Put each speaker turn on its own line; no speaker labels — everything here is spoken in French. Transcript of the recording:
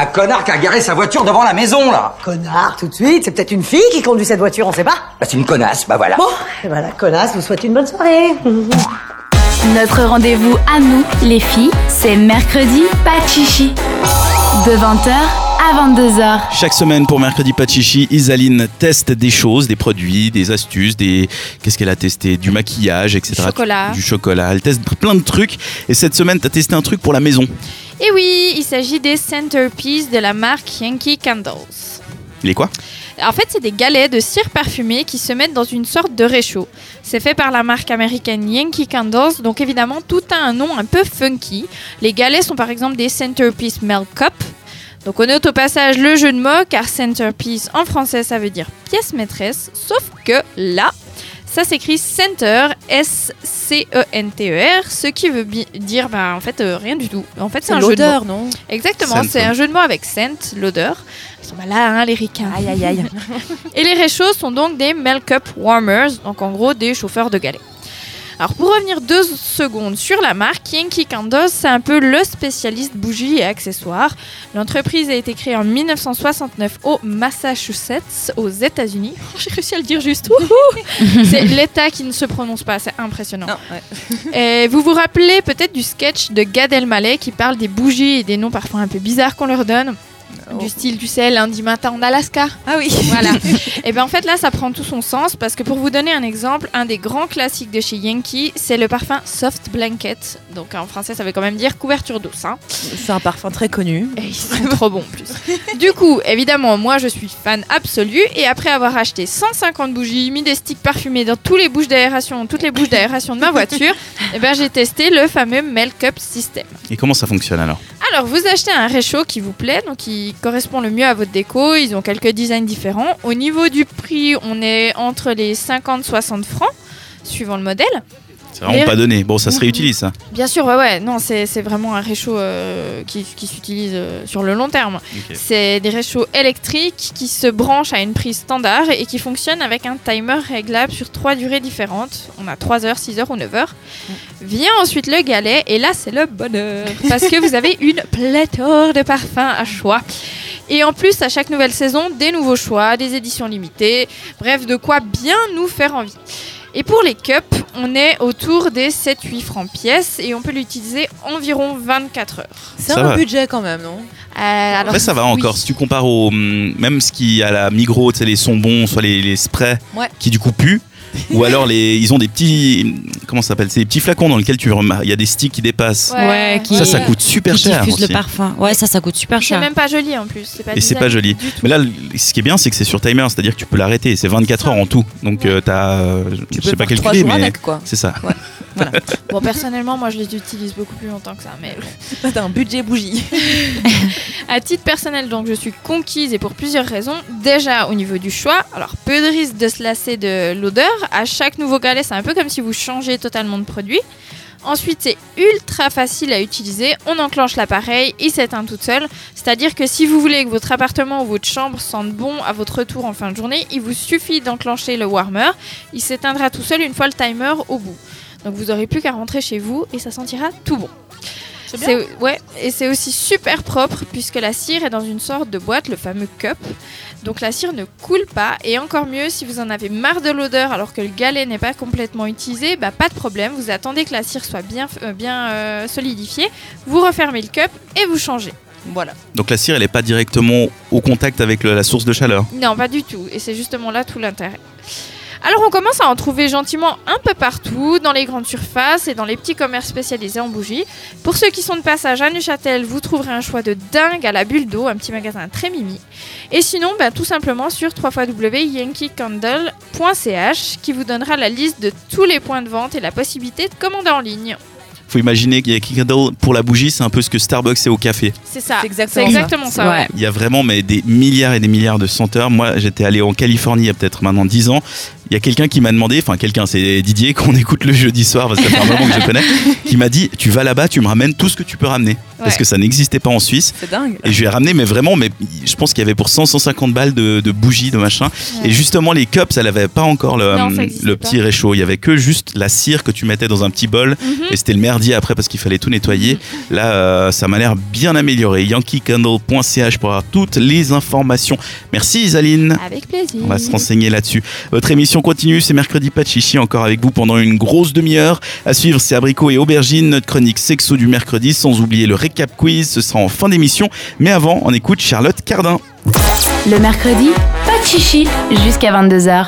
Un connard qui a garé sa voiture devant la maison, là
Connard, tout de suite. C'est peut-être une fille qui conduit cette voiture, on sait pas.
Bah, c'est une connasse, bah voilà.
Bon, et voilà, connasse, vous souhaite une bonne soirée.
Notre rendez-vous à nous, les filles, c'est mercredi, pas de chichi. De 20h à 22h.
Chaque semaine pour mercredi pas de chichi, Isaline teste des choses, des produits, des astuces, des qu'est-ce qu'elle a testé, du maquillage, etc.
Du chocolat.
Du chocolat. Elle teste plein de trucs. Et cette semaine, tu as testé un truc pour la maison.
Et oui, il s'agit des centerpieces de la marque Yankee Candles.
Il est quoi?
En fait, c'est des galets de cire parfumée qui se mettent dans une sorte de réchaud. C'est fait par la marque américaine Yankee Candles, donc évidemment tout a un nom un peu funky. Les galets sont par exemple des centerpiece milk cup. Donc on note au passage le jeu de mots car centerpiece en français ça veut dire pièce maîtresse, sauf que là ça s'écrit center, S-C-E-N-T-E-R, ce qui veut dire ben, en fait euh, rien du tout. En fait c'est un jeu de mots.
l'odeur, non?
Exactement,
Scent,
c'est un jeu de mots avec scent, l'odeur. Ils sont malins, hein, les ricains.
Aïe, aïe, aïe.
Et les réchauds sont donc des milk up warmers, donc en gros des chauffeurs de galets. Alors pour revenir deux secondes sur la marque, Yankee Candles, c'est un peu le spécialiste bougies et accessoires. L'entreprise a été créée en 1969 au Massachusetts, aux États-Unis. J'ai réussi à le dire juste. C'est l'État qui ne se prononce pas, c'est impressionnant.
Non, ouais.
Et vous vous rappelez peut-être du sketch de Gad Elmaleh qui parle des bougies et des noms parfois un peu bizarres qu'on leur donne? Du style, tu sais, lundi matin en Alaska.
Ah oui.
Voilà. et bien en fait là, ça prend tout son sens parce que pour vous donner un exemple, un des grands classiques de chez Yankee, c'est le parfum Soft Blanket. Donc en français, ça veut quand même dire couverture douce. Hein.
C'est un parfum très connu.
Et ils sont trop bons en plus. Du coup, évidemment, moi je suis fan absolu et après avoir acheté 150 bougies, mis des sticks parfumés dans tous les bouches d'aération, toutes les bouches d'aération de ma voiture, et ben j'ai testé le fameux Milk Up System.
Et comment ça fonctionne alors?
Alors, vous achetez un réchaud qui vous plaît, donc qui correspond le mieux à votre déco. Ils ont quelques designs différents. Au niveau du prix, on est entre les 50-60 francs, suivant le modèle.
C'est vraiment
Et-
pas donné. Bon, ça se réutilise ça.
Bien sûr, ouais, ouais. Non, c'est vraiment un réchaud euh, qui, qui s'utilise euh, sur le long terme. C'est des réchauds électriques qui se branchent à une prise standard et qui fonctionnent avec un timer réglable sur trois durées différentes. On a 3 heures, 6 heures ou 9 heures. Vient ensuite le galet et là c'est le bonheur parce que vous avez une pléthore de parfums à choix. Et en plus, à chaque nouvelle saison, des nouveaux choix, des éditions limitées, bref, de quoi bien nous faire envie. Et pour les cups, on est autour des 7-8 francs pièce et on peut l'utiliser environ 24 heures.
C'est un
va.
budget quand même, non?
Euh, alors,
Après, ça va
oui.
encore. Si tu compares au. hum, Même ce qui à la Migros, tu sais, les sons bons, soit les, les sprays
Ouais.
qui du coup puent. ou alors les, ils ont des petits. Comment ça s'appelle C'est des petits flacons dans lesquels tu remarques. Il y a des sticks qui dépassent.
Ouais, qui-
Ça, ça coûte super
qui
cher.
diffuse le
aussi.
parfum. Ouais, ça, ça coûte super
C'est
cher.
même pas joli en plus. C'est pas
Et c'est pas joli. Mais là, ce qui est bien, c'est que c'est sur timer, c'est-à-dire que tu peux l'arrêter. C'est 24 heures en tout. Donc, euh, t'as. euh,
Tu
je sais pas calculer, mais.
avec, quoi.
C'est
Bon, personnellement, moi je les utilise beaucoup plus longtemps que ça. Mais bon.
T'as un budget bougie.
à titre personnel, donc je suis conquise et pour plusieurs raisons. Déjà au niveau du choix, alors peu de risque de se lasser de l'odeur. À chaque nouveau galet, c'est un peu comme si vous changez totalement de produit. Ensuite, c'est ultra facile à utiliser. On enclenche l'appareil, il s'éteint toute seule. C'est-à-dire que si vous voulez que votre appartement ou votre chambre sente bon à votre retour en fin de journée, il vous suffit d'enclencher le warmer. Il s'éteindra tout seul une fois le timer au bout. Donc vous aurez plus qu'à rentrer chez vous et ça sentira tout bon. C'est ouais, et c'est aussi super propre puisque la cire est dans une sorte de boîte, le fameux cup. Donc la cire ne coule pas et encore mieux si vous en avez marre de l'odeur alors que le galet n'est pas complètement utilisé, bah pas de problème, vous attendez que la cire soit bien euh, bien euh, solidifiée, vous refermez le cup et vous changez.
Voilà.
Donc, la cire, elle est pas directement au contact avec le- la source de chaleur?
Non, pas du tout. Et c'est justement là tout l'intérêt. Alors on commence à en trouver gentiment un peu partout, dans les grandes surfaces et dans les petits commerces spécialisés en bougies. Pour ceux qui sont de passage à Neuchâtel, vous trouverez un choix de dingue à la bulle d'eau, un petit magasin très mimi. Et sinon, ben, tout simplement sur www.yankeecandle.ch qui vous donnera la liste de tous les points de vente et la possibilité de commander en ligne.
Faut imaginer qu'il y a Candle pour la bougie, c'est un peu ce que Starbucks est au café.
C'est ça.
C'est exactement ça.
exactement ça. ouais.
Il y a vraiment mais, des milliards et des milliards de senteurs. Moi, j'étais allé en Californie il y a peut-être maintenant 10 ans. Il y a quelqu'un qui m'a demandé, enfin quelqu'un, c'est Didier qu'on écoute le jeudi soir parce que ça fait un moment que je connais, qui m'a dit Tu vas là-bas, tu me ramènes tout ce que tu peux ramener. parce
Ouais.
que ça n'existait pas en Suisse.
C'est dingue.
Et je lui ai ramené, mais vraiment, mais je pense qu'il y avait pour 100, 150 balles de, de bougies, de machin.
Ouais.
Et justement, les cups, elle avait pas encore le,
Non,
euh,
pas.
petit réchaud. Il y avait que juste la cire que tu mettais dans un petit bol.
Mhm.
Et c'était le merdier après parce qu'il fallait tout nettoyer. Là, euh, ça m'a l'air bien amélioré. yankeecandle.ch pour avoir toutes les informations. Merci Isaline.
Avec plaisir.
On va se renseigner là-dessus. Votre émission continue, c'est mercredi pas de chichi encore avec vous pendant une grosse demi-heure. À suivre, c'est abricot et aubergine, notre chronique sexo du mercredi, sans oublier le récap quiz, ce sera en fin d'émission. Mais avant, on écoute Charlotte Cardin.
Le mercredi, pas de chichi jusqu'à 22h.